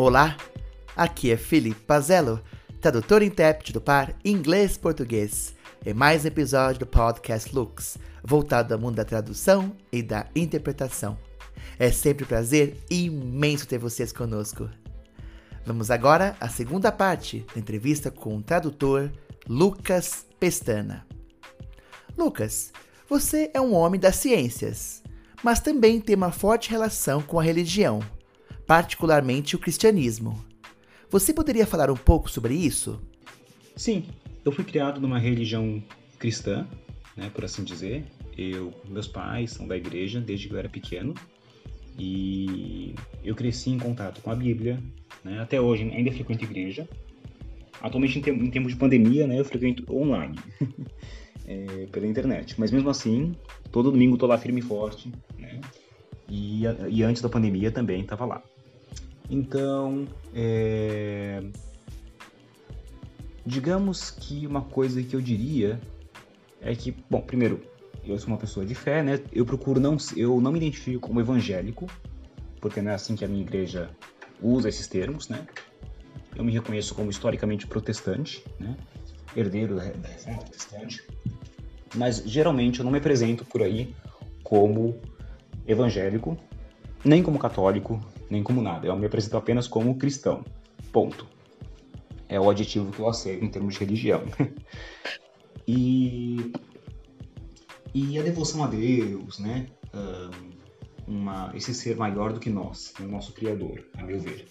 Olá, aqui é Felipe Pazello, tradutor e intérprete do par inglês-português, em mais um episódio do podcast Lux, voltado ao mundo da tradução e da interpretação. É sempre um prazer imenso ter vocês conosco. Vamos agora à segunda parte da entrevista com o tradutor Lucas Pestana. Lucas, você é um homem das ciências, mas também tem uma forte relação com a religião, particularmente o cristianismo. Você poderia falar um pouco sobre isso? Sim, eu fui criado numa religião cristã, né, por assim dizer. Eu, meus pais são da igreja desde que eu era pequeno e eu cresci em contato com a Bíblia, né? Até hoje ainda frequento igreja. Atualmente, em, tempos de pandemia, né, eu frequento online, é, pela internet. Mas mesmo assim, todo domingo estou lá firme e forte, né? E, e antes da pandemia também estava lá. Então, é... digamos que uma coisa que eu diria é que, bom, primeiro, eu sou uma pessoa de fé, né? Eu procuro não, eu não me identifico como evangélico, porque não é assim que a minha igreja usa esses termos, né? Eu me reconheço como historicamente protestante, né? Herdeiro da reforma protestante. Mas geralmente eu não me apresento por aí como evangélico, nem como católico, nem como nada. Eu me apresento apenas como cristão. Ponto. É o adjetivo que eu aceito em termos de religião. e, e a devoção a Deus, né? uma, esse ser maior do que nós, né? o nosso Criador, a meu ver,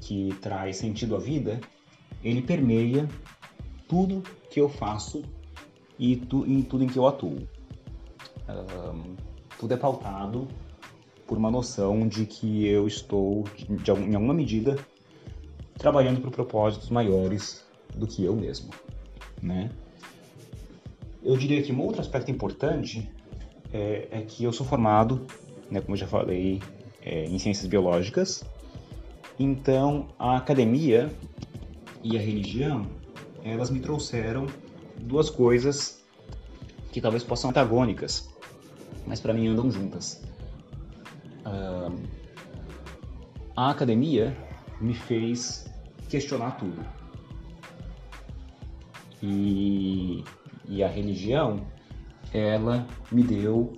que traz sentido à vida, ele permeia tudo que eu faço e tu, em tudo em que eu atuo. Um, tudo é pautado por uma noção de que eu estou, de, em alguma medida, trabalhando por propósitos maiores do que eu mesmo, né? Eu diria que um outro aspecto importante é, é que eu sou formado, né, como eu já falei, é, em ciências biológicas. Então, a academia e a religião, elas me trouxeram duas coisas que talvez possam antagônicas, mas para mim andam juntas a academia me fez questionar tudo. E, e a religião, ela me deu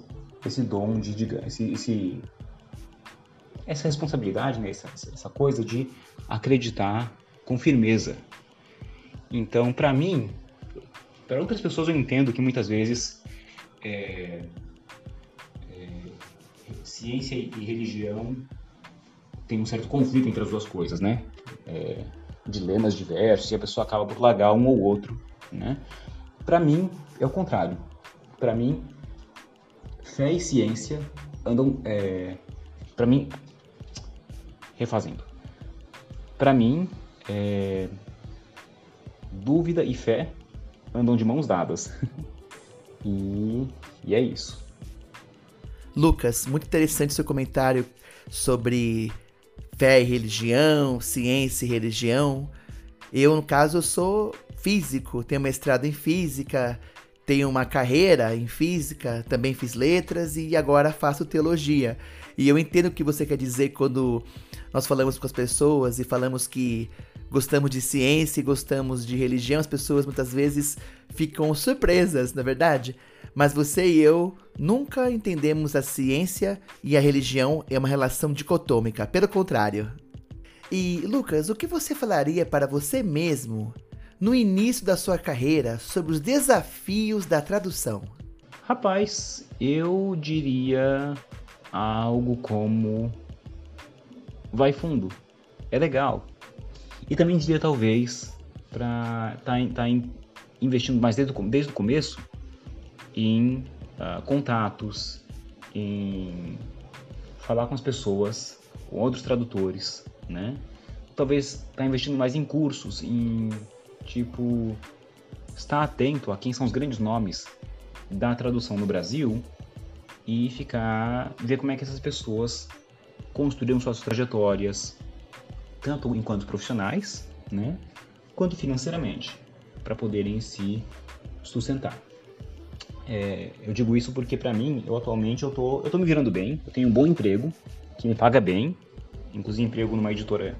esse dom de, de esse, esse, essa responsabilidade, né? essa, essa coisa de acreditar com firmeza. Então, para mim, para outras pessoas eu entendo que muitas vezes é, ciência e religião tem um certo conflito entre as duas coisas, né? É, dilemas diversos e a pessoa acaba por largar um ou outro, né? Para mim é o contrário. Para mim, fé e ciência andam, é, para mim, refazendo. Para mim, é, dúvida e fé andam de mãos dadas. e, e é isso. Lucas, muito interessante seu comentário sobre fé e religião, ciência e religião. Eu, no caso, eu sou físico, tenho mestrado em física, tenho uma carreira em física, também fiz letras e agora faço teologia. E eu entendo o que você quer dizer quando nós falamos com as pessoas e falamos que gostamos de ciência e gostamos de religião, as pessoas muitas vezes ficam surpresas, na é verdade? Mas você e eu nunca entendemos a ciência e a religião é uma relação dicotômica, pelo contrário. E Lucas, o que você falaria para você mesmo no início da sua carreira sobre os desafios da tradução? Rapaz, eu diria algo como vai fundo, é legal. E também diria talvez para tá, tá investindo mais desde desde o começo em uh, contatos, em falar com as pessoas, com outros tradutores, né? Talvez tá investindo mais em cursos, em tipo estar atento a quem são os grandes nomes da tradução no Brasil e ficar ver como é que essas pessoas construíram suas trajetórias, tanto enquanto profissionais, né, quanto financeiramente, para poderem se sustentar. É, eu digo isso porque para mim, eu atualmente eu tô, eu tô me virando bem, eu tenho um bom emprego que me paga bem, inclusive emprego numa editora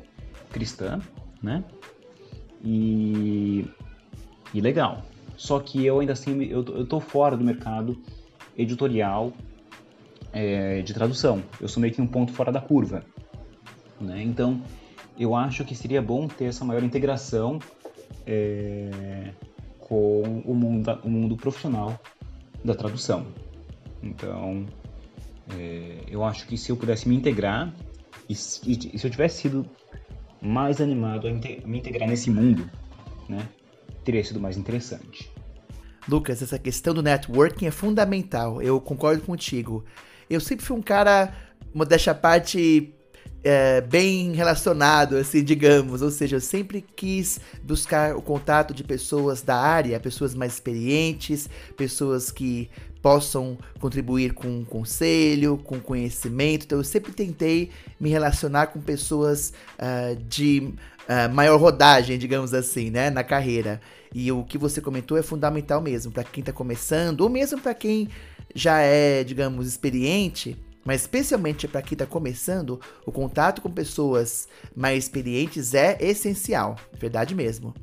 cristã, né? E, e legal. Só que eu ainda assim, eu, eu tô fora do mercado editorial é, de tradução. Eu sou meio que um ponto fora da curva. Né? Então, eu acho que seria bom ter essa maior integração é, com o mundo, o mundo profissional da tradução. Então, é, eu acho que se eu pudesse me integrar e, e, e se eu tivesse sido mais animado a me integrar nesse mundo, né, teria sido mais interessante. Lucas, essa questão do networking é fundamental. Eu concordo contigo. Eu sempre fui um cara, modéstia à parte, é, bem relacionado, assim, digamos. Ou seja, eu sempre quis buscar o contato de pessoas da área, pessoas mais experientes, pessoas que possam contribuir com conselho, com conhecimento. Então, eu sempre tentei me relacionar com pessoas uh, de uh, maior rodagem, digamos assim, né, na carreira. E o que você comentou é fundamental mesmo para quem está começando, ou mesmo para quem já é, digamos, experiente. Mas especialmente para quem está começando, o contato com pessoas mais experientes é essencial, verdade mesmo.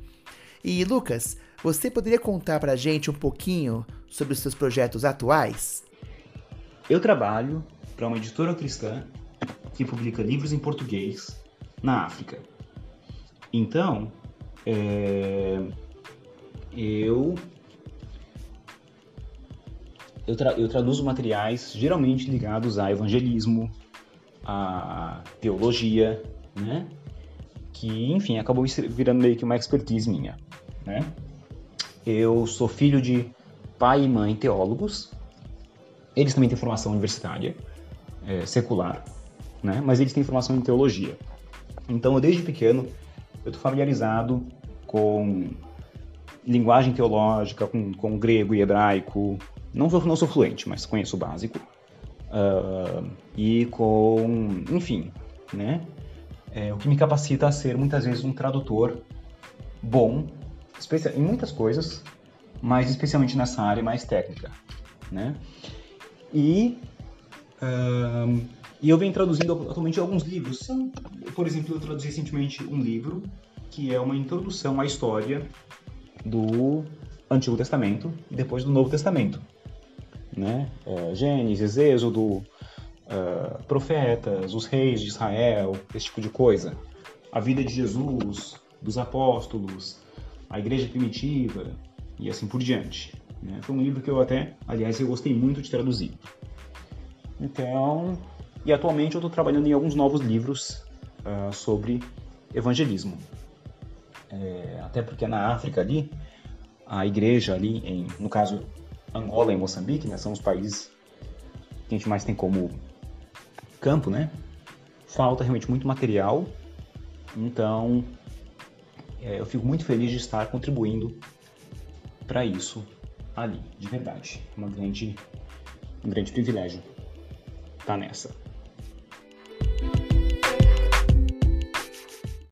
E Lucas, você poderia contar para a gente um pouquinho sobre os seus projetos atuais? Eu trabalho para uma editora cristã que publica livros em português na África. Então, é, eu eu, tra eu, traduzo materiais geralmente ligados a evangelismo, a teologia, né? Que, enfim, acabou virando meio que uma expertise minha, né? Eu sou filho de pai e mãe teólogos. Eles também têm formação universitária, é, secular, né? Mas eles têm formação em teologia. Então, eu, desde pequeno, eu estou familiarizado com linguagem teológica, com, com grego e hebraico. Não sou, não sou fluente, mas conheço o básico. Uh, e com, enfim, né? É, o que me capacita a ser muitas vezes um tradutor bom, em muitas coisas, mas especialmente nessa área mais técnica, né? E, uh, e eu venho traduzindo atualmente alguns livros. Por exemplo, eu traduzi recentemente um livro que é uma introdução à história do Antigo Testamento e depois do Novo Testamento. Né? É, Gênesis, Êxodo, uh, profetas, os reis de Israel, esse tipo de coisa. A vida de Jesus, dos apóstolos, a igreja primitiva e assim por diante. Né? Foi um livro que eu até, aliás, eu gostei muito de traduzir. Então, e atualmente eu estou trabalhando em alguns novos livros uh, sobre evangelismo. É, até porque na África ali, a igreja ali, em, no caso Angola e Moçambique, né, são os países que a gente mais tem como campo, né? Falta realmente muito material, então é, eu fico muito feliz de estar contribuindo para isso ali, de verdade. Uma grande, um grande privilégio estar tá nessa.